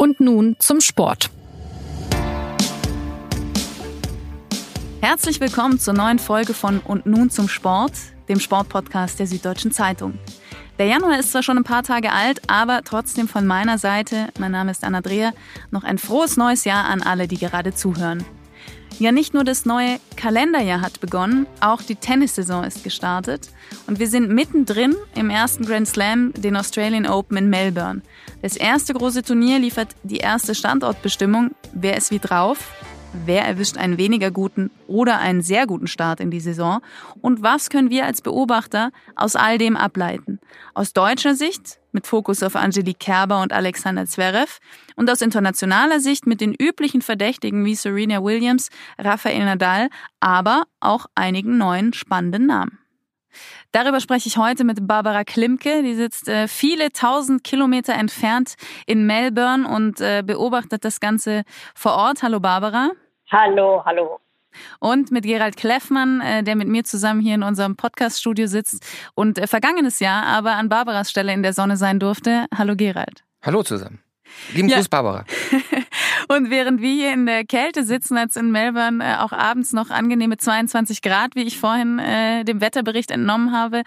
Und nun zum Sport. Herzlich willkommen zur neuen Folge von Und nun zum Sport, dem Sportpodcast der Süddeutschen Zeitung. Der Januar ist zwar schon ein paar Tage alt, aber trotzdem von meiner Seite, mein Name ist Anna Dreher, noch ein frohes neues Jahr an alle, die gerade zuhören. Ja, nicht nur das neue Kalenderjahr hat begonnen, auch die Tennissaison ist gestartet. Und wir sind mittendrin im ersten Grand Slam, den Australian Open in Melbourne. Das erste große Turnier liefert die erste Standortbestimmung. Wer ist wie drauf? Wer erwischt einen weniger guten oder einen sehr guten Start in die Saison? Und was können wir als Beobachter aus all dem ableiten? Aus deutscher Sicht mit Fokus auf Angelique Kerber und Alexander Zverev und aus internationaler Sicht mit den üblichen Verdächtigen wie Serena Williams, Rafael Nadal, aber auch einigen neuen spannenden Namen. Darüber spreche ich heute mit Barbara Klimke. Die sitzt äh, viele tausend Kilometer entfernt in Melbourne und äh, beobachtet das Ganze vor Ort. Hallo Barbara. Hallo, hallo. Und mit Gerald Kleffmann, äh, der mit mir zusammen hier in unserem Podcast-Studio sitzt und äh, vergangenes Jahr aber an Barbaras Stelle in der Sonne sein durfte. Hallo Gerald. Hallo zusammen. Lieben ja. Gruß, Barbara. Und während wir hier in der Kälte sitzen, es in Melbourne äh, auch abends noch angenehme 22 Grad, wie ich vorhin äh, dem Wetterbericht entnommen habe.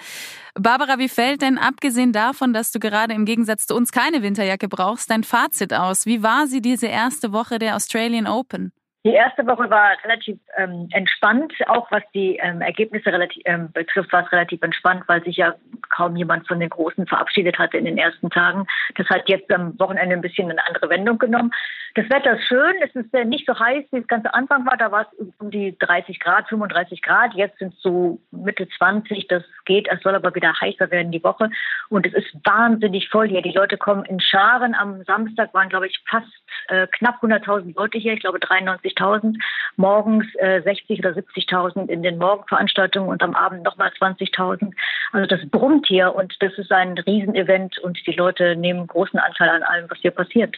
Barbara, wie fällt denn, abgesehen davon, dass du gerade im Gegensatz zu uns keine Winterjacke brauchst, dein Fazit aus? Wie war sie diese erste Woche der Australian Open? Die erste Woche war relativ ähm, entspannt, auch was die ähm, Ergebnisse relativ, ähm, betrifft, war es relativ entspannt, weil sich ja kaum jemand von den Großen verabschiedet hatte in den ersten Tagen. Das hat jetzt am Wochenende ein bisschen eine andere Wendung genommen. Das Wetter ist schön, es ist äh, nicht so heiß, wie es ganz am Anfang war. Da war es um die 30 Grad, 35 Grad. Jetzt sind es so Mitte 20. Das geht, es soll aber wieder heißer werden die Woche. Und es ist wahnsinnig voll hier. Die Leute kommen in Scharen. Am Samstag waren, glaube ich, fast äh, knapp 100.000 Leute hier. Ich glaube 93 20.000, morgens äh, 60 oder 70.000 in den Morgenveranstaltungen und am Abend nochmal 20.000. Also das brummt hier und das ist ein Riesenevent und die Leute nehmen großen Anteil an allem, was hier passiert.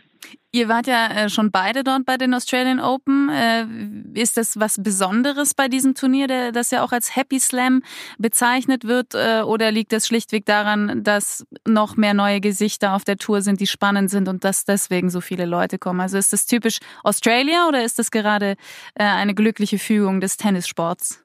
Ihr wart ja äh, schon beide dort bei den Australian Open. Äh, ist das was Besonderes bei diesem Turnier, das ja auch als Happy Slam bezeichnet wird? Äh, oder liegt es schlichtweg daran, dass noch mehr neue Gesichter auf der Tour sind, die spannend sind und dass deswegen so viele Leute kommen? Also ist das typisch Australia oder ist das gerade eine glückliche Fügung des Tennissports?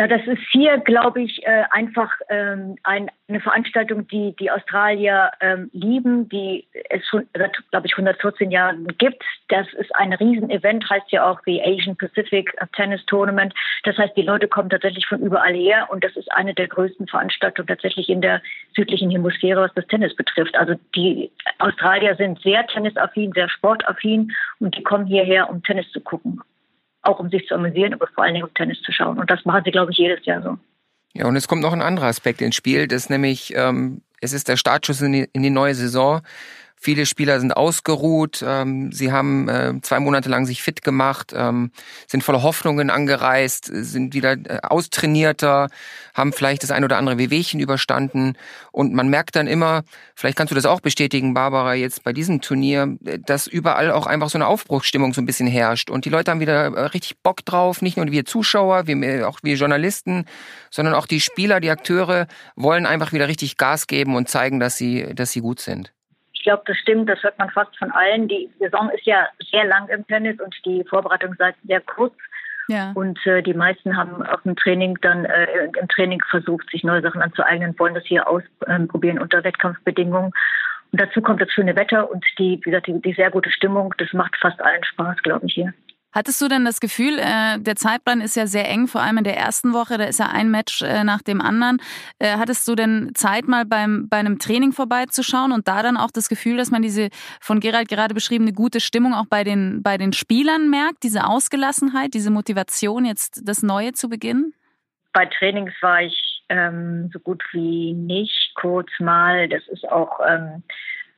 Ja, das ist hier, glaube ich, äh, einfach ähm, ein, eine Veranstaltung, die die Australier ähm, lieben, die es schon, glaube ich, 114 Jahre gibt. Das ist ein Riesenevent, heißt ja auch wie Asian Pacific Tennis Tournament. Das heißt, die Leute kommen tatsächlich von überall her und das ist eine der größten Veranstaltungen tatsächlich in der südlichen Hemisphäre, was das Tennis betrifft. Also die Australier sind sehr tennisaffin, sehr sportaffin und die kommen hierher, um Tennis zu gucken auch um sich zu amüsieren, aber vor allen Dingen um Tennis zu schauen. Und das machen sie, glaube ich, jedes Jahr so. Ja, und es kommt noch ein anderer Aspekt ins Spiel, das nämlich, ähm, es ist der Startschuss in die, in die neue Saison. Viele Spieler sind ausgeruht, ähm, sie haben äh, zwei Monate lang sich fit gemacht, ähm, sind voller Hoffnungen angereist, sind wieder äh, austrainierter, haben vielleicht das ein oder andere Wehwehchen überstanden und man merkt dann immer, vielleicht kannst du das auch bestätigen, Barbara, jetzt bei diesem Turnier, äh, dass überall auch einfach so eine Aufbruchsstimmung so ein bisschen herrscht und die Leute haben wieder äh, richtig Bock drauf, nicht nur wir Zuschauer, wir, äh, auch wir Journalisten, sondern auch die Spieler, die Akteure wollen einfach wieder richtig Gas geben und zeigen, dass sie, dass sie gut sind. Ich glaube, das stimmt, das hört man fast von allen. Die Saison ist ja sehr lang im Tennis und die Vorbereitungszeit sehr kurz. Ja. Und äh, die meisten haben auf dem Training dann äh, im Training versucht, sich neue Sachen anzueignen, wollen das hier ausprobieren ähm, unter Wettkampfbedingungen. Und dazu kommt das schöne Wetter und die, wie gesagt, die, die sehr gute Stimmung. Das macht fast allen Spaß, glaube ich, hier. Hattest du denn das Gefühl, äh, der Zeitplan ist ja sehr eng, vor allem in der ersten Woche, da ist ja ein Match äh, nach dem anderen. Äh, hattest du denn Zeit, mal beim, bei einem Training vorbeizuschauen und da dann auch das Gefühl, dass man diese von Gerald gerade beschriebene gute Stimmung auch bei den, bei den Spielern merkt, diese Ausgelassenheit, diese Motivation, jetzt das Neue zu beginnen? Bei Trainings war ich ähm, so gut wie nicht kurz mal. Das ist auch. Ähm,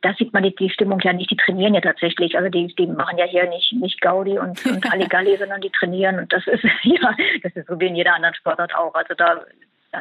da sieht man die, die, Stimmung ja nicht, die trainieren ja tatsächlich. Also die, die machen ja hier nicht, nicht Gaudi und, und Halligalli, sondern die trainieren. Und das ist, ja, das ist so wie in jeder anderen Sportart auch. Also da,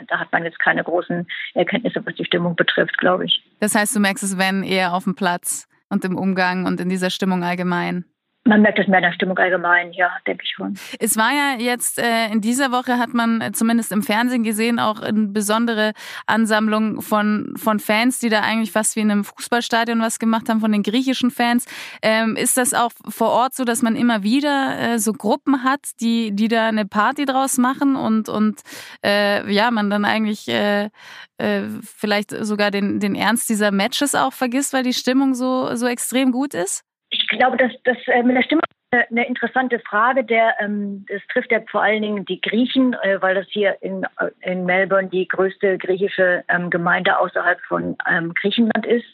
da hat man jetzt keine großen Erkenntnisse, was die Stimmung betrifft, glaube ich. Das heißt, du merkst es, wenn eher auf dem Platz und im Umgang und in dieser Stimmung allgemein. Man merkt es mehr in der Stimmung allgemein, ja, denke ich schon. Es war ja jetzt äh, in dieser Woche hat man äh, zumindest im Fernsehen gesehen auch eine besondere Ansammlung von von Fans, die da eigentlich fast wie in einem Fußballstadion was gemacht haben von den griechischen Fans. Ähm, ist das auch vor Ort so, dass man immer wieder äh, so Gruppen hat, die die da eine Party draus machen und und äh, ja man dann eigentlich äh, äh, vielleicht sogar den den Ernst dieser Matches auch vergisst, weil die Stimmung so so extrem gut ist? Ich glaube, dass das mit der Stimme eine interessante Frage. Der, ähm, das trifft ja vor allen Dingen die Griechen, äh, weil das hier in, äh, in Melbourne die größte griechische ähm, Gemeinde außerhalb von ähm, Griechenland ist,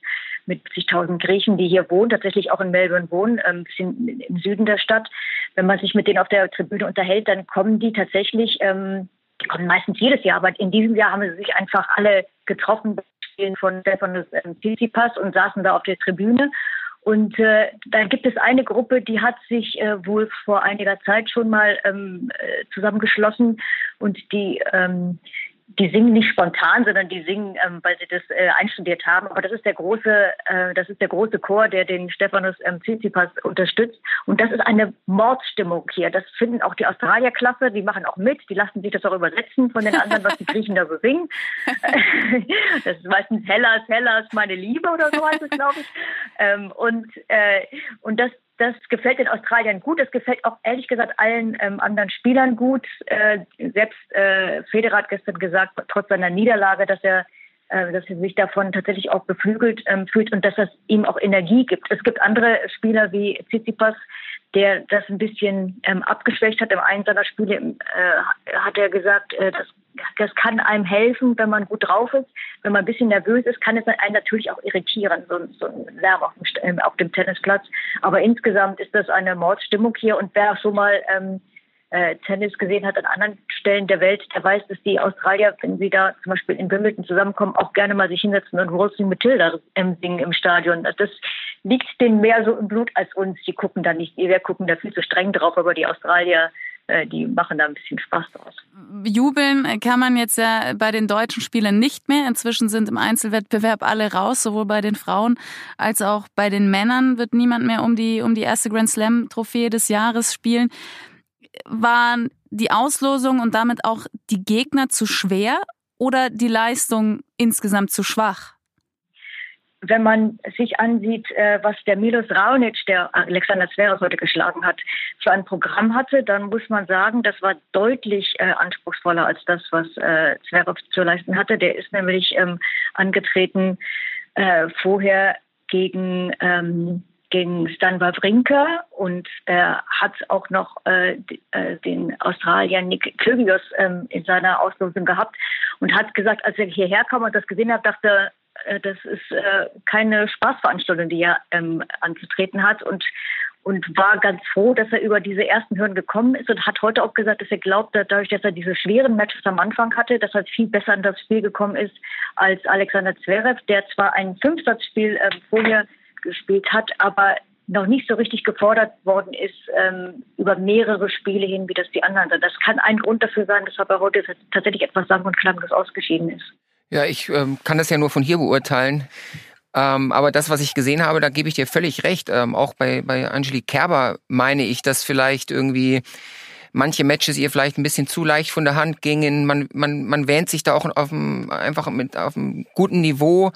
mit 70.000 Griechen, die hier wohnen, tatsächlich auch in Melbourne wohnen, ein ähm, bisschen im Süden der Stadt. Wenn man sich mit denen auf der Tribüne unterhält, dann kommen die tatsächlich, ähm, die kommen meistens jedes Jahr, aber in diesem Jahr haben sie sich einfach alle getroffen von Stefanos ähm, Tsitsipas und saßen da auf der Tribüne und äh, da gibt es eine Gruppe, die hat sich äh, wohl vor einiger Zeit schon mal ähm, äh, zusammengeschlossen und die ähm, die singen nicht spontan, sondern die singen, ähm, weil sie das äh, einstudiert haben. Aber das ist der große, äh, das ist der große Chor, der den Stephanus ähm, Tsitsipas unterstützt. Und das ist eine Mordstimmung hier. Das finden auch die Australier klasse. Die machen auch mit. Die lassen sich das auch übersetzen von den anderen, was die Griechen da so singen. das ist meistens Hellas, Hellas, meine Liebe oder so heißt es, glaube ich. Ähm, und äh, und das das gefällt den Australiern gut. Das gefällt auch ehrlich gesagt allen ähm, anderen Spielern gut. Äh, selbst äh, Federer hat gestern gesagt, trotz seiner Niederlage, dass er, äh, dass er sich davon tatsächlich auch beflügelt ähm, fühlt und dass das ihm auch Energie gibt. Es gibt andere Spieler wie Tsitsipas, der das ein bisschen ähm, abgeschwächt hat. Im einen seiner Spiele äh, hat er gesagt, äh, das, das kann einem helfen, wenn man gut drauf ist. Wenn man ein bisschen nervös ist, kann es einen natürlich auch irritieren, so, so ein Lärm auf dem, ähm, auf dem Tennisplatz. Aber insgesamt ist das eine Mordstimmung hier und wer schon mal ähm, äh, Tennis gesehen hat an anderen Stellen der Welt, der weiß, dass die Australier, wenn sie da zum Beispiel in Wimbledon zusammenkommen, auch gerne mal sich hinsetzen und Roasting Matilda ähm, singen im Stadion. Das liegt denen mehr so im Blut als uns. Die gucken da nicht, wir gucken da viel zu streng drauf, aber die Australier die machen da ein bisschen Spaß draus. Jubeln kann man jetzt ja bei den deutschen Spielern nicht mehr. Inzwischen sind im Einzelwettbewerb alle raus, sowohl bei den Frauen als auch bei den Männern wird niemand mehr um die, um die erste Grand Slam Trophäe des Jahres spielen waren die Auslosung und damit auch die Gegner zu schwer oder die Leistung insgesamt zu schwach? Wenn man sich ansieht, äh, was der Milos Raonic, der Alexander Zverev heute geschlagen hat, für ein Programm hatte, dann muss man sagen, das war deutlich äh, anspruchsvoller als das, was äh, Zverev zu leisten hatte. Der ist nämlich ähm, angetreten vorher gegen ähm, gegen Stan Wawrinka und er hat auch noch äh, äh, den Australier Nick Kyrgios ähm, in seiner Auslosung gehabt und hat gesagt, als er hierher kam und das gesehen hat, dachte, äh, das ist äh, keine Spaßveranstaltung, die er ähm, anzutreten hat und und war ganz froh, dass er über diese ersten Hürden gekommen ist und hat heute auch gesagt, dass er glaubt, dass dadurch, dass er diese schweren Matches am Anfang hatte, dass er viel besser in das Spiel gekommen ist als Alexander Zverev, der zwar ein Fünfsatzspiel äh, vorher gespielt hat, aber noch nicht so richtig gefordert worden ist ähm, über mehrere Spiele hin, wie das die anderen sind. Das kann ein Grund dafür sein, weshalb er heute tatsächlich etwas sang- und klanglos ausgeschieden ist. Ja, ich ähm, kann das ja nur von hier beurteilen. Ähm, aber das, was ich gesehen habe, da gebe ich dir völlig recht. Ähm, auch bei, bei Angelique Kerber meine ich, dass vielleicht irgendwie manche Matches ihr vielleicht ein bisschen zu leicht von der Hand gingen. Man, man, man wähnt sich da auch auf einem, einfach mit auf einem guten Niveau.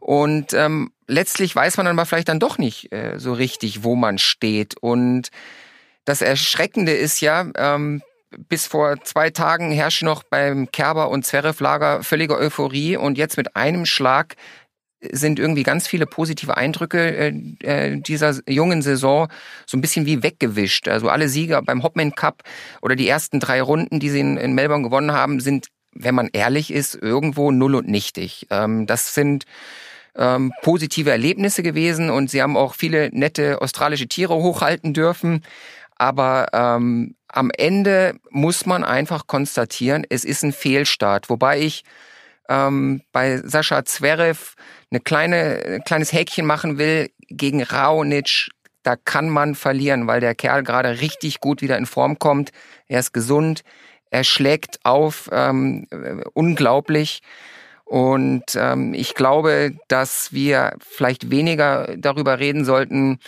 Und ähm, letztlich weiß man dann aber vielleicht dann doch nicht äh, so richtig, wo man steht. Und das Erschreckende ist ja, ähm, bis vor zwei Tagen herrscht noch beim Kerber und Zverev-Lager völlige Euphorie und jetzt mit einem Schlag sind irgendwie ganz viele positive Eindrücke äh, äh, dieser jungen Saison so ein bisschen wie weggewischt. Also alle Sieger beim Hopman Cup oder die ersten drei Runden, die sie in, in Melbourne gewonnen haben, sind, wenn man ehrlich ist, irgendwo null und nichtig. Ähm, das sind ähm, positive Erlebnisse gewesen und sie haben auch viele nette australische Tiere hochhalten dürfen. Aber ähm, am Ende muss man einfach konstatieren, es ist ein Fehlstart. Wobei ich ähm, bei Sascha Zverev eine kleine, ein kleines Häkchen machen will gegen Raonic. Da kann man verlieren, weil der Kerl gerade richtig gut wieder in Form kommt. Er ist gesund, er schlägt auf, ähm, äh, unglaublich. Und ähm, ich glaube, dass wir vielleicht weniger darüber reden sollten,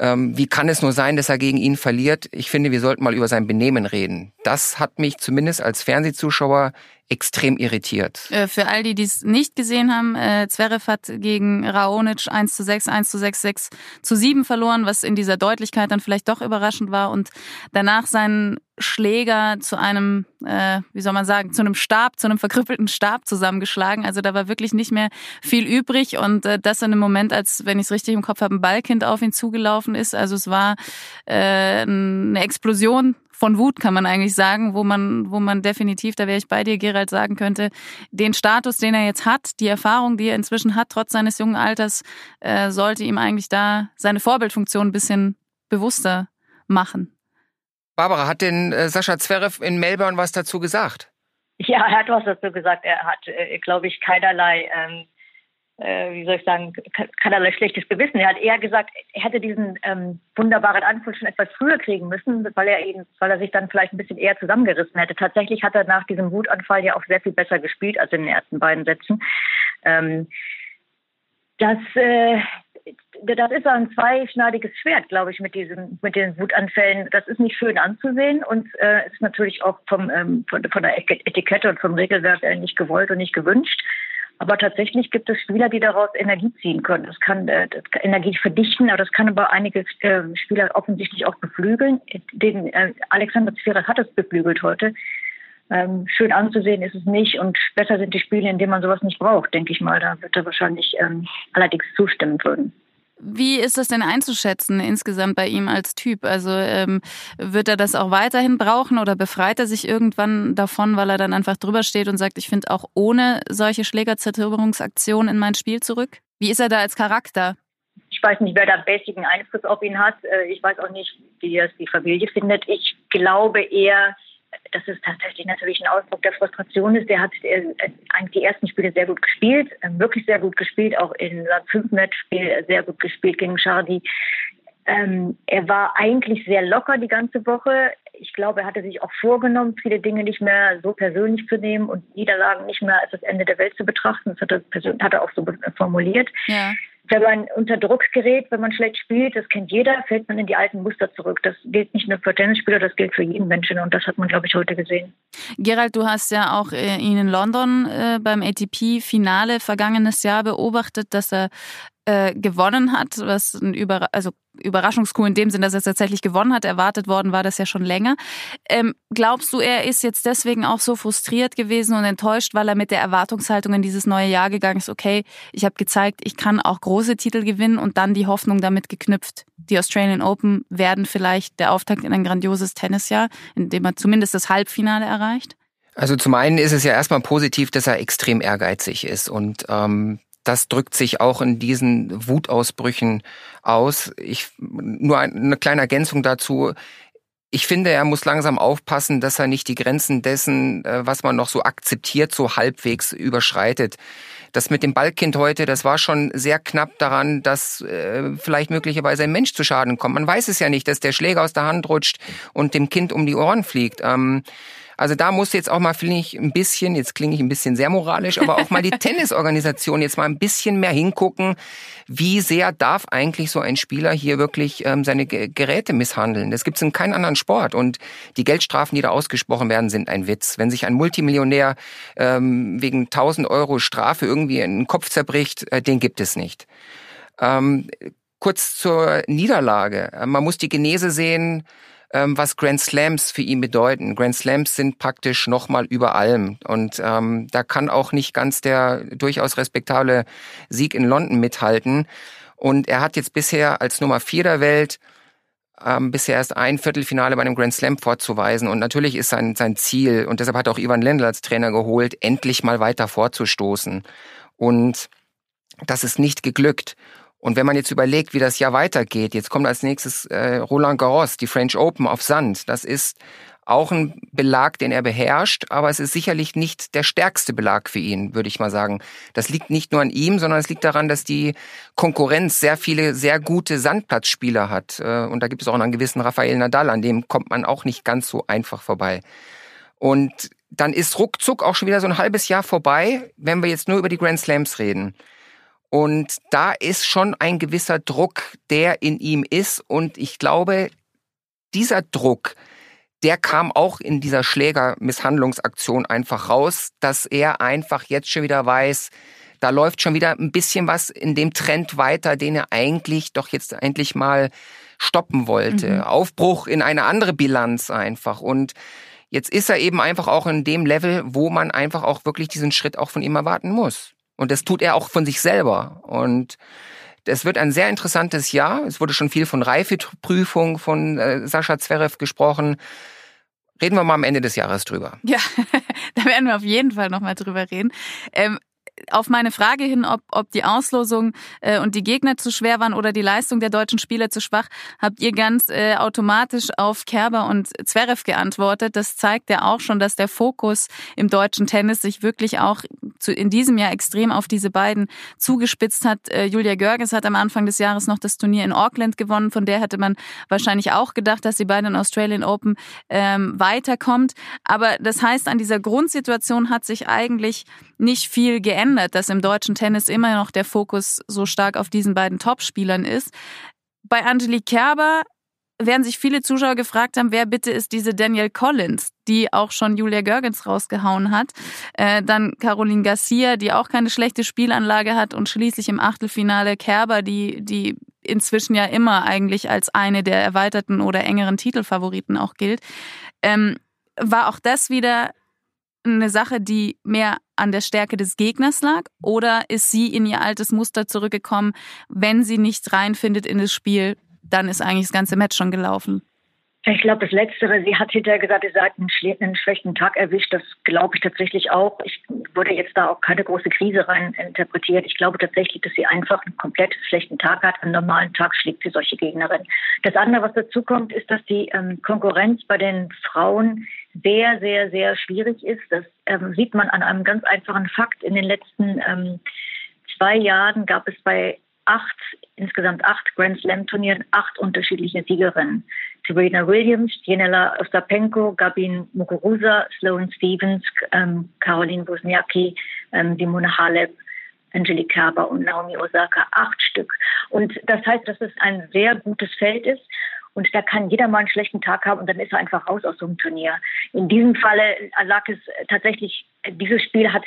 Ähm, wie kann es nur sein, dass er gegen ihn verliert? Ich finde, wir sollten mal über sein Benehmen reden. Das hat mich zumindest als Fernsehzuschauer extrem irritiert. Äh, für all die, die es nicht gesehen haben, äh, Zverev hat gegen Raonic 1 zu 6, 1 zu 6, 6 zu 7 verloren, was in dieser Deutlichkeit dann vielleicht doch überraschend war und danach seinen Schläger zu einem, äh, wie soll man sagen, zu einem Stab, zu einem verkrüppelten Stab zusammengeschlagen. Also da war wirklich nicht mehr viel übrig und äh, das in einem Moment, als, wenn ich es richtig im Kopf habe, ein Ballkind auf ihn zugelaufen ist. Also es war äh, eine Explosion von Wut, kann man eigentlich sagen, wo man, wo man definitiv, da wäre ich bei dir, Gerald, sagen könnte, den Status, den er jetzt hat, die Erfahrung, die er inzwischen hat, trotz seines jungen Alters, äh, sollte ihm eigentlich da seine Vorbildfunktion ein bisschen bewusster machen. Barbara, hat denn äh, Sascha Zverev in Melbourne was dazu gesagt? Ja, er hat was dazu gesagt. Er hat, äh, glaube ich, keinerlei ähm, äh, wie soll ich sagen, keinerlei schlechtes Gewissen. Er hat eher gesagt, er hätte diesen ähm, wunderbaren Anfang schon etwas früher kriegen müssen, weil er eben, weil er sich dann vielleicht ein bisschen eher zusammengerissen hätte. Tatsächlich hat er nach diesem Wutanfall ja auch sehr viel besser gespielt als in den ersten beiden Sätzen. Ähm, das, äh, das ist ein zweischneidiges Schwert, glaube ich, mit diesen, mit den Wutanfällen. Das ist nicht schön anzusehen und äh, ist natürlich auch vom, ähm, von, von der Etikette und vom Regelwerk nicht gewollt und nicht gewünscht. Aber tatsächlich gibt es Spieler, die daraus Energie ziehen können. Das kann, äh, das kann Energie verdichten, aber das kann aber einige äh, Spieler offensichtlich auch beflügeln. Den, äh, Alexander Zverev hat es beflügelt heute. Ähm, schön anzusehen ist es nicht und besser sind die Spiele, in denen man sowas nicht braucht, denke ich mal. Da wird er wahrscheinlich ähm, allerdings zustimmen würden. Wie ist das denn einzuschätzen insgesamt bei ihm als Typ? Also ähm, wird er das auch weiterhin brauchen oder befreit er sich irgendwann davon, weil er dann einfach drüber steht und sagt, ich finde auch ohne solche Schlägerzerstörungsaktionen in mein Spiel zurück? Wie ist er da als Charakter? Ich weiß nicht, wer da basigen Einfluss auf ihn hat. Äh, ich weiß auch nicht, wie es die Familie findet. Ich glaube eher, dass es tatsächlich natürlich ein Ausdruck der Frustration ist. Der hat äh, eigentlich die ersten Spiele sehr gut gespielt, äh, wirklich sehr gut gespielt, auch in seinem fünf Matchspiel sehr gut gespielt gegen Chardy. Ähm, er war eigentlich sehr locker die ganze Woche. Ich glaube, er hatte sich auch vorgenommen, viele Dinge nicht mehr so persönlich zu nehmen und Niederlagen nicht mehr als das Ende der Welt zu betrachten. Das hat er, hat er auch so formuliert. Ja wenn man unter Druck gerät, wenn man schlecht spielt, das kennt jeder, fällt man in die alten Muster zurück. Das gilt nicht nur für Tennisspieler, das gilt für jeden Menschen und das hat man, glaube ich, heute gesehen. Gerald, du hast ja auch äh, ihn in London äh, beim ATP-Finale vergangenes Jahr beobachtet, dass er äh, gewonnen hat, was ein Über also Überraschungskuh in dem Sinn, dass er tatsächlich gewonnen hat. Erwartet worden war das ja schon länger. Ähm, glaubst du, er ist jetzt deswegen auch so frustriert gewesen und enttäuscht, weil er mit der Erwartungshaltung in dieses neue Jahr gegangen ist, okay, ich habe gezeigt, ich kann auch große Titel gewinnen und dann die Hoffnung damit geknüpft. Die Australian Open werden vielleicht der Auftakt in ein grandioses Tennisjahr, in dem er zumindest das Halbfinale erreicht? Also zum einen ist es ja erstmal positiv, dass er extrem ehrgeizig ist und ähm, das drückt sich auch in diesen Wutausbrüchen aus. Ich, nur eine kleine Ergänzung dazu. Ich finde, er muss langsam aufpassen, dass er nicht die Grenzen dessen, äh, was man noch so akzeptiert, so halbwegs überschreitet. Das mit dem Ballkind heute, das war schon sehr knapp daran, dass äh, vielleicht möglicherweise ein Mensch zu Schaden kommt. Man weiß es ja nicht, dass der Schläger aus der Hand rutscht und dem Kind um die Ohren fliegt. Ähm, also da muss jetzt auch mal, finde ich, ein bisschen, jetzt klinge ich ein bisschen sehr moralisch, aber auch mal die Tennisorganisation jetzt mal ein bisschen mehr hingucken, wie sehr darf eigentlich so ein Spieler hier wirklich ähm, seine Geräte misshandeln. Das gibt es in keinem anderen Sport. Und die Geldstrafen, die da ausgesprochen werden, sind ein Witz. Wenn sich ein Multimillionär ähm, wegen 1000 Euro Strafe irgendwie in den Kopf zerbricht, äh, den gibt es nicht. Ähm, kurz zur Niederlage. Man muss die Genese sehen, ähm, was Grand Slams für ihn bedeuten. Grand Slams sind praktisch nochmal über allem. Und ähm, da kann auch nicht ganz der durchaus respektable Sieg in London mithalten. Und er hat jetzt bisher als Nummer vier der Welt ähm, bisher erst ein Viertelfinale bei einem Grand Slam vorzuweisen. Und natürlich ist sein, sein Ziel, und deshalb hat auch Ivan Lendl als Trainer geholt, endlich mal weiter vorzustoßen. Und das ist nicht geglückt. Und wenn man jetzt überlegt, wie das Jahr weitergeht, jetzt kommt als nächstes äh, Roland Garros, die French Open auf Sand. Das ist auch ein Belag, den er beherrscht, aber es ist sicherlich nicht der stärkste Belag für ihn, würde ich mal sagen. Das liegt nicht nur an ihm, sondern es liegt daran, dass die Konkurrenz sehr viele sehr gute Sandplatzspieler hat. Äh, und da gibt es auch einen gewissen Rafael Nadal, an dem kommt man auch nicht ganz so einfach vorbei. Und dann ist ruckzuck auch schon wieder so ein halbes Jahr vorbei, wenn wir jetzt nur über die Grand Slams reden. Und da ist schon ein gewisser Druck, der in ihm ist. Und ich glaube, dieser Druck, der kam auch in dieser Schlägermisshandlungsaktion einfach raus, dass er einfach jetzt schon wieder weiß, da läuft schon wieder ein bisschen was in dem Trend weiter, den er eigentlich doch jetzt endlich mal stoppen wollte. Mhm. Aufbruch in eine andere Bilanz einfach. Und jetzt ist er eben einfach auch in dem Level, wo man einfach auch wirklich diesen Schritt auch von ihm erwarten muss. Und das tut er auch von sich selber. Und es wird ein sehr interessantes Jahr. Es wurde schon viel von Reifeprüfung von äh, Sascha Zverev gesprochen. Reden wir mal am Ende des Jahres drüber. Ja, da werden wir auf jeden Fall nochmal drüber reden. Ähm, auf meine Frage hin, ob, ob die Auslosung äh, und die Gegner zu schwer waren oder die Leistung der deutschen Spieler zu schwach, habt ihr ganz äh, automatisch auf Kerber und Zverev geantwortet. Das zeigt ja auch schon, dass der Fokus im deutschen Tennis sich wirklich auch zu, in diesem Jahr extrem auf diese beiden zugespitzt hat. Äh, Julia Görges hat am Anfang des Jahres noch das Turnier in Auckland gewonnen. Von der hätte man wahrscheinlich auch gedacht, dass sie bei den Australian Open ähm, weiterkommt. Aber das heißt, an dieser Grundsituation hat sich eigentlich nicht viel geändert, dass im deutschen Tennis immer noch der Fokus so stark auf diesen beiden Topspielern ist. Bei Angelique Kerber werden sich viele Zuschauer gefragt haben, wer bitte ist diese Danielle Collins, die auch schon Julia Görgens rausgehauen hat. Äh, dann Caroline Garcia, die auch keine schlechte Spielanlage hat und schließlich im Achtelfinale Kerber, die, die inzwischen ja immer eigentlich als eine der erweiterten oder engeren Titelfavoriten auch gilt. Ähm, war auch das wieder eine Sache, die mehr an der Stärke des Gegners lag? Oder ist sie in ihr altes Muster zurückgekommen, wenn sie nicht reinfindet in das Spiel, dann ist eigentlich das ganze Match schon gelaufen? Ich glaube, das Letztere, sie hat hinterher gesagt, sie hat einen, schlechten Tag erwischt. Das glaube ich tatsächlich auch. Ich würde jetzt da auch keine große Krise rein interpretiert. Ich glaube tatsächlich, dass sie einfach einen komplett schlechten Tag hat. Einen normalen Tag schlägt sie solche Gegnerin. Das andere, was dazu kommt, ist, dass die ähm, Konkurrenz bei den Frauen sehr, sehr, sehr schwierig ist. Das ähm, sieht man an einem ganz einfachen Fakt. In den letzten ähm, zwei Jahren gab es bei acht, insgesamt acht Grand Slam Turnieren, acht unterschiedliche Siegerinnen. Serena Williams, Jenela Ostapenko, Gabin Muguruza, Sloane Stevens, ähm, Caroline Wozniacki, ähm, Simone Halep, Angelique Kerber und Naomi Osaka. Acht Stück. Und das heißt, dass es ein sehr gutes Feld ist. Und da kann jeder mal einen schlechten Tag haben und dann ist er einfach raus aus so einem Turnier. In diesem Falle lag es tatsächlich, dieses Spiel hat,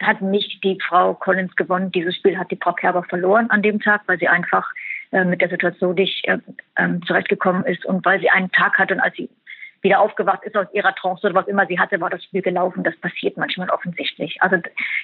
hat nicht die Frau Collins gewonnen. Dieses Spiel hat die Frau Kerber verloren an dem Tag, weil sie einfach äh, mit der Situation nicht äh, äh, zurechtgekommen ist und weil sie einen Tag hatte und als sie wieder aufgewacht ist aus ihrer Trance oder was immer sie hatte, war das Spiel gelaufen. Das passiert manchmal offensichtlich. Also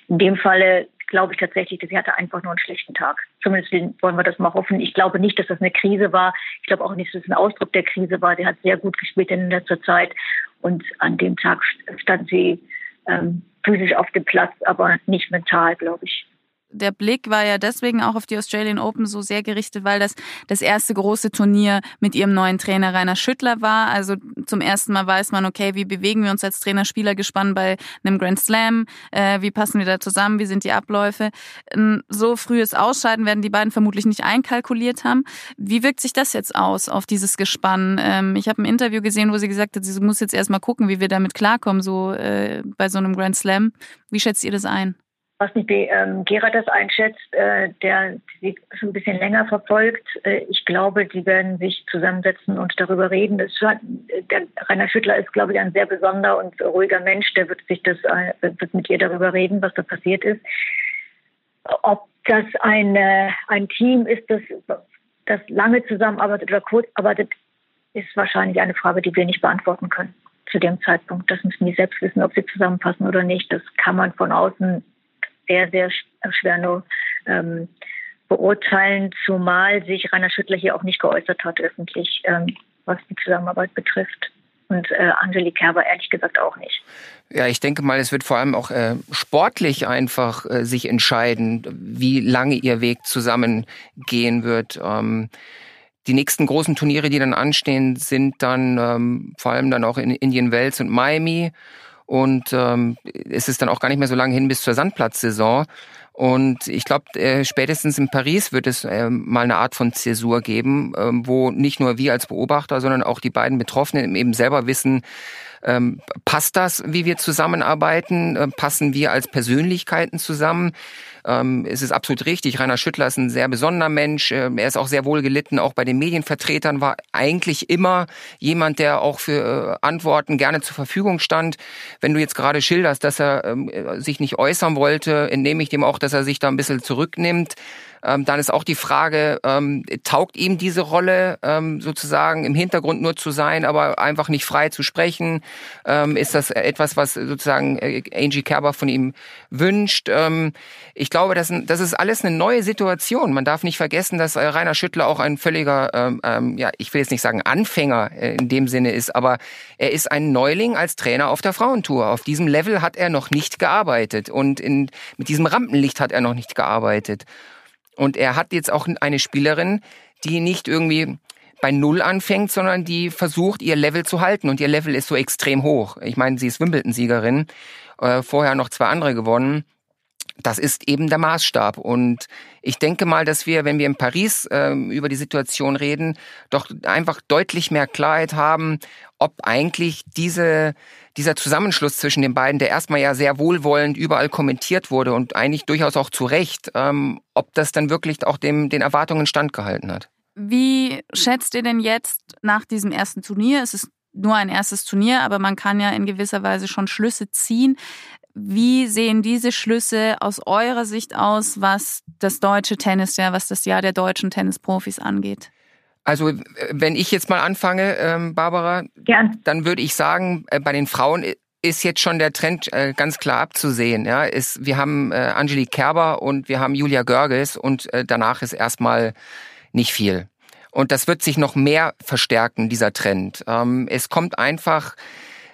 in dem Falle glaube ich tatsächlich, sie hatte einfach nur einen schlechten Tag. Zumindest wollen wir das mal hoffen. Ich glaube nicht, dass das eine Krise war. Ich glaube auch nicht, dass es ein Ausdruck der Krise war. Sie hat sehr gut gespielt in letzter Zeit und an dem Tag stand sie ähm, physisch auf dem Platz, aber nicht mental, glaube ich der Blick war ja deswegen auch auf die Australian Open so sehr gerichtet, weil das das erste große Turnier mit ihrem neuen Trainer Rainer Schüttler war. Also zum ersten Mal weiß man, okay, wie bewegen wir uns als Trainer-Spieler gespannt bei einem Grand Slam? Äh, wie passen wir da zusammen? Wie sind die Abläufe? Ein so frühes Ausscheiden werden die beiden vermutlich nicht einkalkuliert haben. Wie wirkt sich das jetzt aus auf dieses Gespann? Ähm, ich habe ein Interview gesehen, wo sie gesagt hat, sie muss jetzt erstmal gucken, wie wir damit klarkommen, so äh, bei so einem Grand Slam. Wie schätzt ihr das ein? Weiß nicht, wie ähm, Gerard das einschätzt, äh, der sie ein bisschen länger verfolgt. Äh, ich glaube, die werden sich zusammensetzen und darüber reden. Das, der Rainer Schüttler ist, glaube ich, ein sehr besonderer und ruhiger Mensch. Der wird sich das, äh, wird mit ihr darüber reden, was da passiert ist. Ob das ein, äh, ein Team ist, das, das lange zusammenarbeitet oder kurz arbeitet, ist wahrscheinlich eine Frage, die wir nicht beantworten können zu dem Zeitpunkt. Das müssen die selbst wissen, ob sie zusammenpassen oder nicht. Das kann man von außen sehr, sehr schwer nur ähm, beurteilen, zumal sich Rainer Schüttler hier auch nicht geäußert hat öffentlich, ähm, was die Zusammenarbeit betrifft. Und äh, Angelique Kerber ehrlich gesagt auch nicht. Ja, ich denke mal, es wird vor allem auch äh, sportlich einfach äh, sich entscheiden, wie lange ihr Weg zusammengehen wird. Ähm, die nächsten großen Turniere, die dann anstehen, sind dann ähm, vor allem dann auch in Indian Wells und Miami. Und ähm, es ist dann auch gar nicht mehr so lange hin bis zur Sandplatzsaison. Und ich glaube, äh, spätestens in Paris wird es äh, mal eine Art von Zäsur geben, äh, wo nicht nur wir als Beobachter, sondern auch die beiden Betroffenen eben selber wissen, Ähm, passt das, wie wir zusammenarbeiten? Ähm, passen wir als Persönlichkeiten zusammen? Ähm, es ist absolut richtig. Rainer Schüttler ist ein sehr besonderer Mensch. Ähm, er ist auch sehr wohl gelitten. Auch bei den Medienvertretern war eigentlich immer jemand, der auch für äh, Antworten gerne zur Verfügung stand. Wenn du jetzt gerade schilderst, dass er ähm, sich nicht äußern wollte, entnehme ich dem auch, dass er sich da ein bisschen zurücknimmt. Ähm, dann ist auch die Frage, ähm, taugt ihm diese Rolle ähm, sozusagen im Hintergrund nur zu sein, aber einfach nicht frei zu sprechen? Ähm, ist das etwas, was sozusagen äh, Angie Kerber von ihm wünscht? Ähm, ich glaube, das, das ist alles eine neue Situation. Man darf nicht vergessen, dass äh, Rainer Schüttler auch ein völliger, ähm, ähm, ja, ich will jetzt nicht sagen Anfänger äh, in dem Sinne ist, aber er ist ein Neuling als Trainer auf der Frauentour. Auf diesem Level hat er noch nicht gearbeitet und in, mit diesem Rampenlicht hat er noch nicht gearbeitet. Und er hat jetzt auch eine Spielerin, die nicht irgendwie bei Null anfängt, sondern die versucht, ihr Level zu halten. Und ihr Level ist so extrem hoch. Ich meine, sie ist Wimbledon-Siegerin, äh, vorher noch zwei andere gewonnen. Das ist eben der Maßstab. Und ich denke mal, dass wir, wenn wir in Paris äh, über die Situation reden, doch einfach deutlich mehr Klarheit haben, ob eigentlich diese dieser Zusammenschluss zwischen den beiden, der erstmal ja sehr wohlwollend überall kommentiert wurde und eigentlich durchaus auch zu Recht, ähm, ob das dann wirklich auch dem, den Erwartungen standgehalten hat. Wie schätzt ihr denn jetzt nach diesem ersten Turnier? Es ist nur ein erstes Turnier, aber man kann ja in gewisser Weise schon Schlüsse ziehen. Wie sehen diese Schlüsse aus eurer Sicht aus, was das deutsche Tennis, ja, was das Jahr der deutschen Tennisprofis angeht? Also wenn ich jetzt mal anfange, ähm, Barbara, Gern. dann würde ich sagen, äh, bei den Frauen ist jetzt schon der Trend äh, ganz klar abzusehen. Ja, ist, wir haben äh, Angelique Kerber und wir haben Julia Görges und äh, danach ist erstmal nicht viel. Und das wird sich noch mehr verstärken, dieser Trend. Ähm, es kommt einfach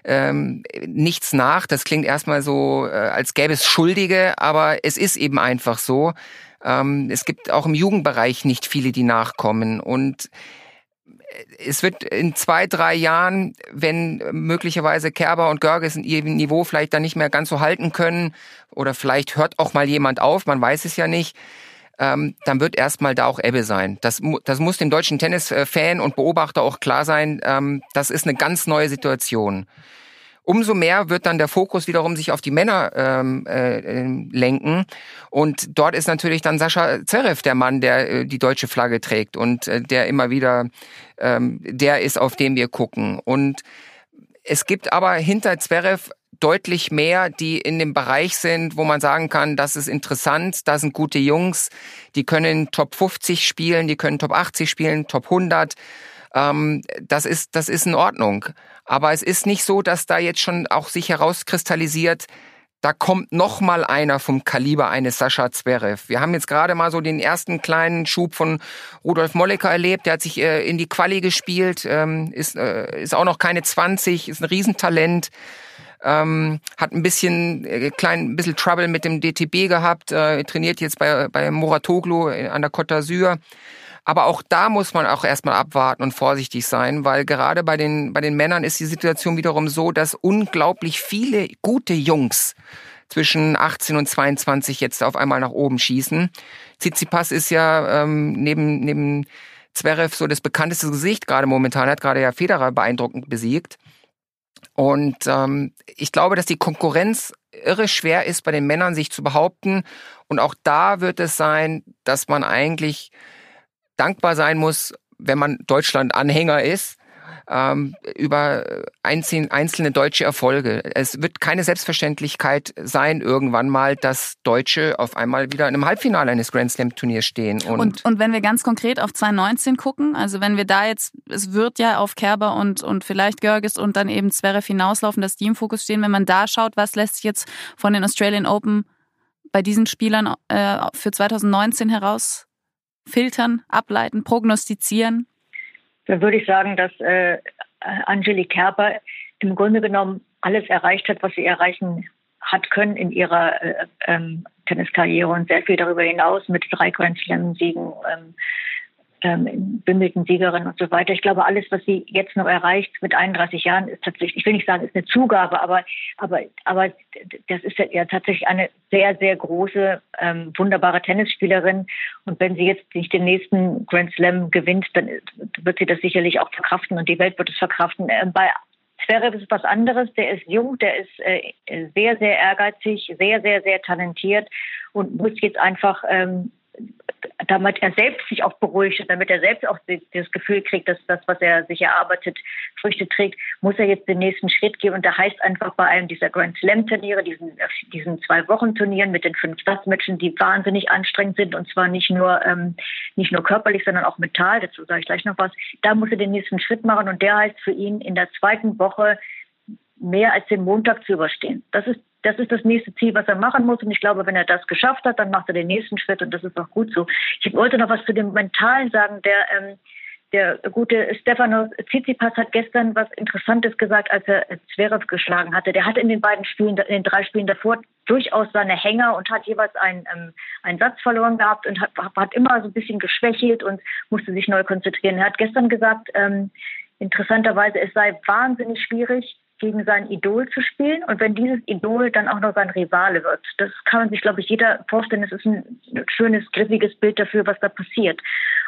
ähm, nichts nach. Das klingt erstmal so, äh, als gäbe es Schuldige, aber es ist eben einfach so. Ähm, es gibt auch im Jugendbereich nicht viele, die nachkommen. Und es wird in zwei, drei Jahren, wenn möglicherweise Kerber und Görges in ihrem Niveau vielleicht dann nicht mehr ganz so halten können, oder vielleicht hört auch mal jemand auf, man weiß es ja nicht, ähm, dann wird erstmal da auch Ebbe sein. Das, das muss dem deutschen Tennisfan und Beobachter auch klar sein. Ähm, das ist eine ganz neue Situation. Umso mehr wird dann der Fokus wiederum sich auf die Männer ähm, äh, lenken. Und dort ist natürlich dann Sascha Zverev der Mann, der äh, die deutsche Flagge trägt und äh, der immer wieder ähm, der ist, auf den wir gucken. Und es gibt aber hinter Zverev deutlich mehr, die in dem Bereich sind, wo man sagen kann, das ist interessant, da sind gute Jungs, die können Top 50 spielen, die können Top 80 spielen, Top 100. Ähm, das ist, das ist in Ordnung. Aber es ist nicht so, dass da jetzt schon auch sich herauskristallisiert, da kommt noch mal einer vom Kaliber eines Sascha Zverev. Wir haben jetzt gerade mal so den ersten kleinen Schub von Rudolf Mollecker erlebt. Der hat sich äh, in die Quali gespielt, ähm, ist, äh, ist auch noch keine 20, ist ein Riesentalent. Ähm, hat ein bisschen äh, klein ein bisschen Trouble mit dem DTB gehabt, äh, trainiert jetzt bei bei Moratoglu an der Côte d'Azur. Aber auch da muss man auch erstmal abwarten und vorsichtig sein, weil gerade bei den, bei den Männern ist die Situation wiederum so, dass unglaublich viele gute Jungs zwischen 18 und 22 jetzt auf einmal nach oben schießen. Tsitsipas ist ja ähm, neben, neben Zverev so das bekannteste Gesicht gerade momentan, hat gerade ja Federer beeindruckend besiegt. Und ähm, ich glaube, dass die Konkurrenz irre schwer ist, bei den Männern sich zu behaupten. Und auch da wird es sein, dass man eigentlich dankbar sein muss, wenn man Deutschland-Anhänger ist, ähm, über einzelne deutsche Erfolge. Es wird keine Selbstverständlichkeit sein, irgendwann mal, dass Deutsche auf einmal wieder in einem Halbfinale eines Grand Slam Turniers stehen. Und, und, und wenn wir ganz konkret auf 2019 gucken, also wenn wir da jetzt, es wird ja auf Kerber und, und vielleicht Görges und dann eben Zverev hinauslaufen, dass die im Fokus stehen, wenn man da schaut, was lässt sich jetzt von den Australian Open bei diesen Spielern äh, für 2019 heraus filtern, ableiten, prognostizieren? Da würde ich sagen, dass äh, Angelique Kerber im Grunde genommen alles erreicht hat, was sie erreichen hat können in ihrer äh, ähm, Tenniskarriere und sehr viel darüber hinaus mit drei Grand Slam-Siegen, ähm, ähm, Wimbledon-Siegerin und so weiter. Ich glaube, alles, was sie jetzt noch erreicht mit 31 Jahren, ist tatsächlich, ich will nicht sagen, ist eine Zugabe, aber, aber, aber das ist ja tatsächlich eine sehr, sehr große, ähm, wunderbare Tennisspielerin. Und wenn sie jetzt nicht den nächsten Grand Slam gewinnt, dann wird sie das sicherlich auch verkraften und die Welt wird es verkraften. Ähm, bei Zverev ist was anderes. Der ist jung, der ist äh, sehr, sehr ehrgeizig, sehr, sehr, sehr talentiert und muss jetzt einfach ähm, damit er selbst sich auch beruhigt, damit er selbst auch das Gefühl kriegt, dass das, was er sich erarbeitet, Früchte trägt, muss er jetzt den nächsten Schritt gehen. Und da heißt einfach bei einem dieser Grand Slam Turniere, diesen, diesen zwei Wochen Turnieren mit den fünf Staatsmatchen, die wahnsinnig anstrengend sind und zwar nicht nur, ähm, nicht nur körperlich, sondern auch mental. Dazu sage ich gleich noch was. Da muss er den nächsten Schritt machen und der heißt für ihn in der zweiten Woche mehr als den Montag zu überstehen. Das ist das ist das nächste Ziel, was er machen muss. Und ich glaube, wenn er das geschafft hat, dann macht er den nächsten Schritt und das ist auch gut so. Ich wollte noch was zu dem Mentalen sagen. Der, ähm, der gute Stefanos Tsitsipas hat gestern was Interessantes gesagt, als er Zverev geschlagen hatte. Der hatte in den beiden Spielen, in den drei Spielen davor durchaus seine Hänger und hat jeweils einen, ähm, einen Satz verloren gehabt und hat, hat immer so ein bisschen geschwächelt und musste sich neu konzentrieren. Er hat gestern gesagt, ähm, interessanterweise, es sei wahnsinnig schwierig, gegen sein Idol zu spielen und wenn dieses Idol dann auch noch sein Rivale wird. Das kann man sich, glaube ich, jeder vorstellen. Das ist ein schönes, griffiges Bild dafür, was da passiert.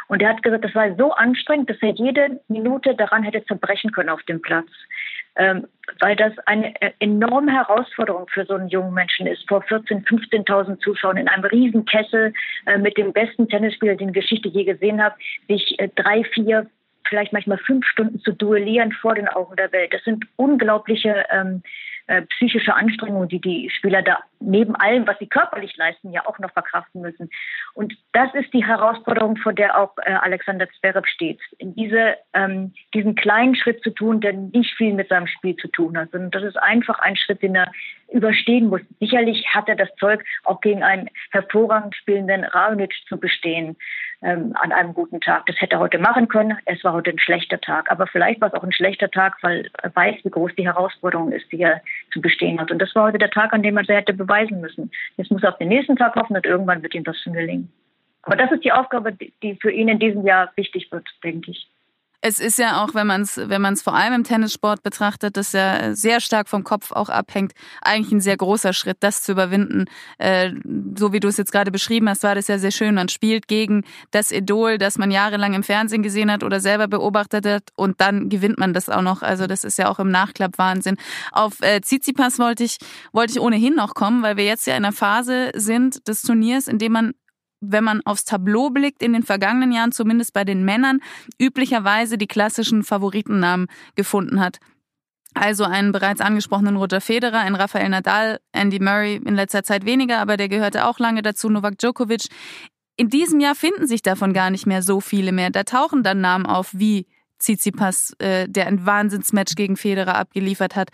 Und er hat gesagt, das war so anstrengend, dass er jede Minute daran hätte zerbrechen können auf dem Platz. Ähm, weil das eine enorme Herausforderung für so einen jungen Menschen ist, vor 14.000, 15.000 Zuschauern in einem riesen Kessel äh, mit dem besten Tennisspieler, den Geschichte je gesehen hat, sich äh, drei, vier, vielleicht manchmal fünf Stunden zu duellieren vor den Augen der Welt. Das sind unglaubliche ähm, äh, psychische Anstrengungen, die die Spieler da neben allem, was sie körperlich leisten, ja auch noch verkraften müssen. Und das ist die Herausforderung, vor der auch äh, Alexander Zverev steht. Diese, ähm, diesen kleinen Schritt zu tun, der nicht viel mit seinem Spiel zu tun hat, sondern das ist einfach ein Schritt, den er überstehen muss. Sicherlich hat er das Zeug, auch gegen einen hervorragend spielenden Raonic zu bestehen ähm, an einem guten Tag. Das hätte er heute machen können. Es war heute ein schlechter Tag. Aber vielleicht war es auch ein schlechter Tag, weil er weiß, wie groß die Herausforderung ist, die er zu bestehen hat. Und das war heute der Tag, an dem er hätte beweisen müssen. Jetzt muss er auf den nächsten Tag hoffen und irgendwann wird ihm das schon gelingen. Aber das ist die Aufgabe, die für ihn in diesem Jahr wichtig wird, denke ich. Es ist ja auch, wenn man es wenn man's vor allem im Tennissport betrachtet, das ja sehr stark vom Kopf auch abhängt, eigentlich ein sehr großer Schritt, das zu überwinden. Äh, so wie du es jetzt gerade beschrieben hast, war das ja sehr schön. Man spielt gegen das Idol, das man jahrelang im Fernsehen gesehen hat oder selber beobachtet hat und dann gewinnt man das auch noch. Also das ist ja auch im Nachklapp Wahnsinn. Auf äh, Tsitsipas wollte ich, wollte ich ohnehin noch kommen, weil wir jetzt ja in einer Phase sind des Turniers, in dem man wenn man aufs Tableau blickt, in den vergangenen Jahren, zumindest bei den Männern, üblicherweise die klassischen Favoritennamen gefunden hat. Also einen bereits angesprochenen Roger Federer, ein Rafael Nadal, Andy Murray in letzter Zeit weniger, aber der gehörte auch lange dazu, Novak Djokovic. In diesem Jahr finden sich davon gar nicht mehr so viele mehr. Da tauchen dann Namen auf wie Tsitsipas, äh, der ein Wahnsinnsmatch gegen Federer abgeliefert hat.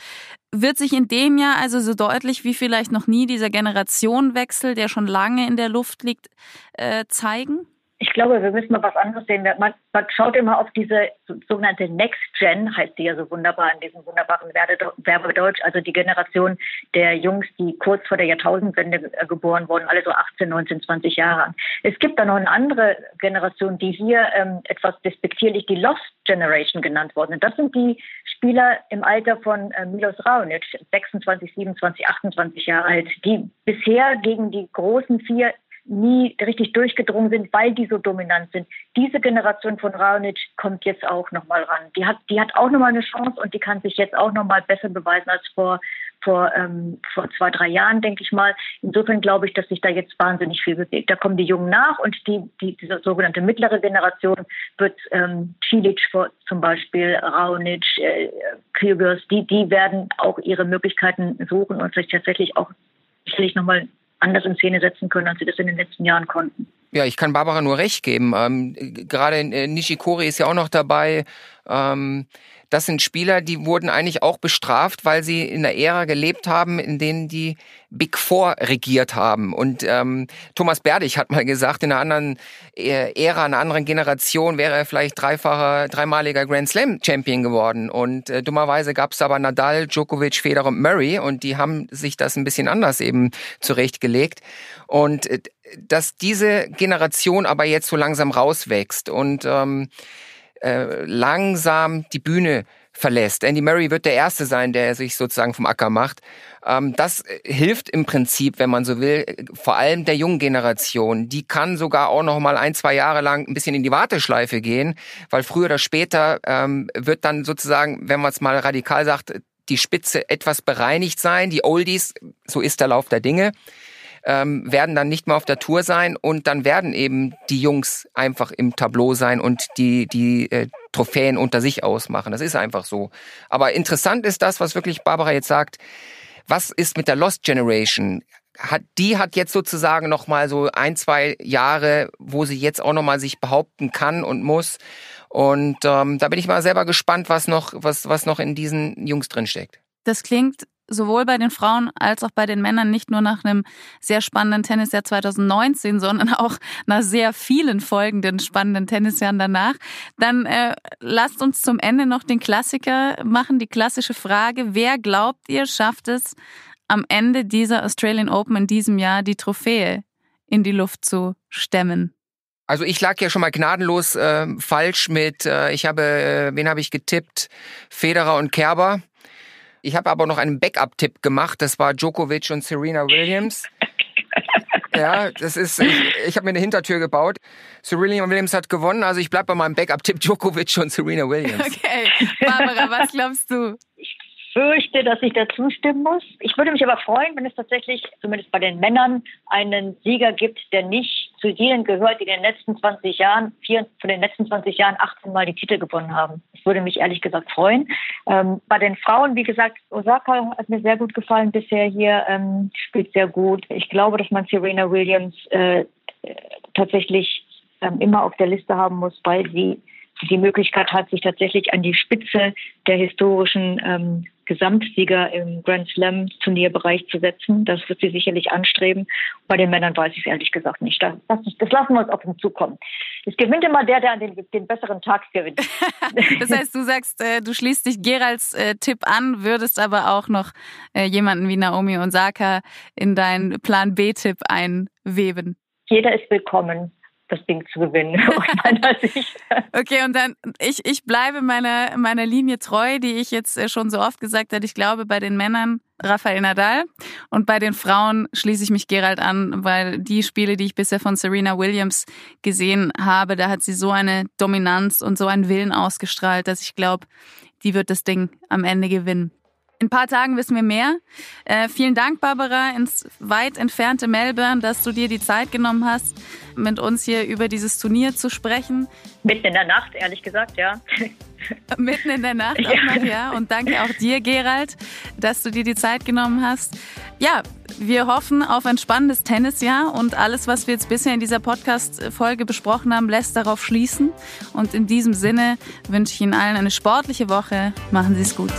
Wird sich in dem Jahr also so deutlich wie vielleicht noch nie dieser Generationenwechsel, der schon lange in der Luft liegt, äh, zeigen? Ich glaube, wir müssen mal was anderes sehen. Man, man schaut immer auf diese sogenannte Next Gen, heißt die ja so wunderbar in diesem wunderbaren Werbedeutsch, also die Generation der Jungs, die kurz vor der Jahrtausendwende äh, geboren wurden, alle so 18, 19, 20 Jahre. Es gibt da noch eine andere Generation, die hier ähm, etwas despektierlich die Lost Generation genannt worden sind. Das sind die Spieler im Alter von äh, Milos Raonic, 26, 27, 28 Jahre alt, die bisher gegen die großen vier nie richtig durchgedrungen sind, weil die so dominant sind. Diese Generation von Raonic kommt jetzt auch nochmal ran. Die hat, die hat auch nochmal eine Chance und die kann sich jetzt auch nochmal besser beweisen als vor, vor, ähm, vor zwei, drei Jahren, denke ich mal. Insofern glaube ich, dass sich da jetzt wahnsinnig viel bewegt. Da kommen die Jungen nach und die, die diese sogenannte mittlere Generation wird ähm, Cilic zum Beispiel, Raonic, äh, Kyrgios, die, die werden auch ihre Möglichkeiten suchen und sich tatsächlich auch sicherlich nochmal anders in Szene setzen können, als sie das in den letzten Jahren konnten. Ja, ich kann Barbara nur recht geben. Ähm, gerade äh, Nishikori ist ja auch noch dabei. Ähm, das sind Spieler, die wurden eigentlich auch bestraft, weil sie in der Ära gelebt haben, in denen die Big Four regiert haben. Und ähm, Thomas Berdig hat mal gesagt, in einer anderen äh, Ära, einer anderen Generation wäre er vielleicht dreifacher, dreimaliger Grand Slam Champion geworden. Und äh, dummerweise gab es aber Nadal, Djokovic, Federer und Murray und die haben sich das ein bisschen anders eben zurechtgelegt. Und äh, dass diese Generation aber jetzt so langsam rauswächst und ähm, äh, langsam die Bühne verlässt. Andy Murray wird der Erste sein, der sich sozusagen vom Acker macht. Ähm, das hilft im Prinzip, wenn man so will, vor allem der jungen Generation. Die kann sogar auch noch mal ein, zwei Jahre lang ein bisschen in die Warteschleife gehen, weil früher oder später ähm, wird dann sozusagen, wenn man es mal radikal sagt, die Spitze etwas bereinigt sein. Die Oldies, so ist der Lauf der Dinge ähm, werden dann nicht mehr auf der Tour sein und dann werden eben die Jungs einfach im Tableau sein und die, die äh, Trophäen unter sich ausmachen. Das ist einfach so. Aber interessant ist das, was wirklich Barbara jetzt sagt. Was ist mit der Lost Generation? Hat, die hat jetzt sozusagen noch mal so ein, zwei Jahre, wo sie jetzt auch noch mal sich behaupten kann und muss. Und ähm, da bin ich mal selber gespannt, was noch, was, was noch in diesen Jungs drin steckt. Das klingt sowohl bei den Frauen als auch bei den Männern nicht nur nach einem sehr spannenden Tennisjahr 2019, sondern auch nach sehr vielen folgenden spannenden Tennisjahren danach. Dann äh, lasst uns zum Ende noch den Klassiker machen, die klassische Frage, wer glaubt ihr schafft es am Ende dieser Australian Open in diesem Jahr die Trophäe in die Luft zu stemmen? Also ich lag ja schon mal gnadenlos äh, falsch mit, äh, ich habe, äh, wen habe ich getippt? Federer und Kerber. Ich habe aber noch einen Backup-Tipp gemacht. Das war Djokovic und Serena Williams. Ja, das ist, ich, ich habe mir eine Hintertür gebaut. Serena Williams hat gewonnen, also ich bleibe bei meinem Backup-Tipp Djokovic und Serena Williams. Okay, Barbara, was glaubst du? fürchte, dass ich dazu stimmen muss. Ich würde mich aber freuen, wenn es tatsächlich, zumindest bei den Männern, einen Sieger gibt, der nicht zu denen gehört, die in den letzten 20 Jahren, vier, von den letzten 20 Jahren 18 Mal die Titel gewonnen haben. Ich würde mich ehrlich gesagt freuen. Ähm, bei den Frauen, wie gesagt, Osaka hat mir sehr gut gefallen bisher hier, ähm, spielt sehr gut. Ich glaube, dass man Serena Williams äh, tatsächlich ähm, immer auf der Liste haben muss, weil sie die Möglichkeit hat, sich tatsächlich an die Spitze der historischen ähm, Gesamtsieger im Grand Slam Turnierbereich zu setzen. Das wird sie sicherlich anstreben. Bei den Männern weiß ich es ehrlich gesagt nicht. Das, das, das lassen wir uns auf uns zukommen. Es gewinnt immer der, der den, den besseren Tag gewinnt. das heißt, du sagst, äh, du schließt dich Geralds äh, Tipp an, würdest aber auch noch äh, jemanden wie Naomi Osaka in deinen Plan B-Tipp einweben. Jeder ist willkommen das Ding zu gewinnen. okay, und dann, ich, ich bleibe meiner, meiner Linie treu, die ich jetzt äh, schon so oft gesagt habe. Ich glaube, bei den Männern Rafael Nadal und bei den Frauen schließe ich mich Gerald an, weil die Spiele, die ich bisher von Serena Williams gesehen habe, da hat sie so eine Dominanz und so einen Willen ausgestrahlt, dass ich glaube, die wird das Ding am Ende gewinnen. In ein paar Tagen wissen wir mehr. Äh, vielen Dank, Barbara, ins weit entfernte Melbourne, dass du dir die Zeit genommen hast, mit uns hier über dieses Turnier zu sprechen. Mitten in der Nacht, ehrlich gesagt, ja. Mitten in der Nacht auch noch, ja. Und danke auch dir, Gerald, dass du dir die Zeit genommen hast. Ja, wir hoffen auf ein spannendes Tennisjahr und alles, was wir jetzt bisher in dieser Podcast-Folge besprochen haben, lässt darauf schließen. Und in diesem Sinne wünsche ich Ihnen allen eine sportliche Woche. Machen Sie es gut.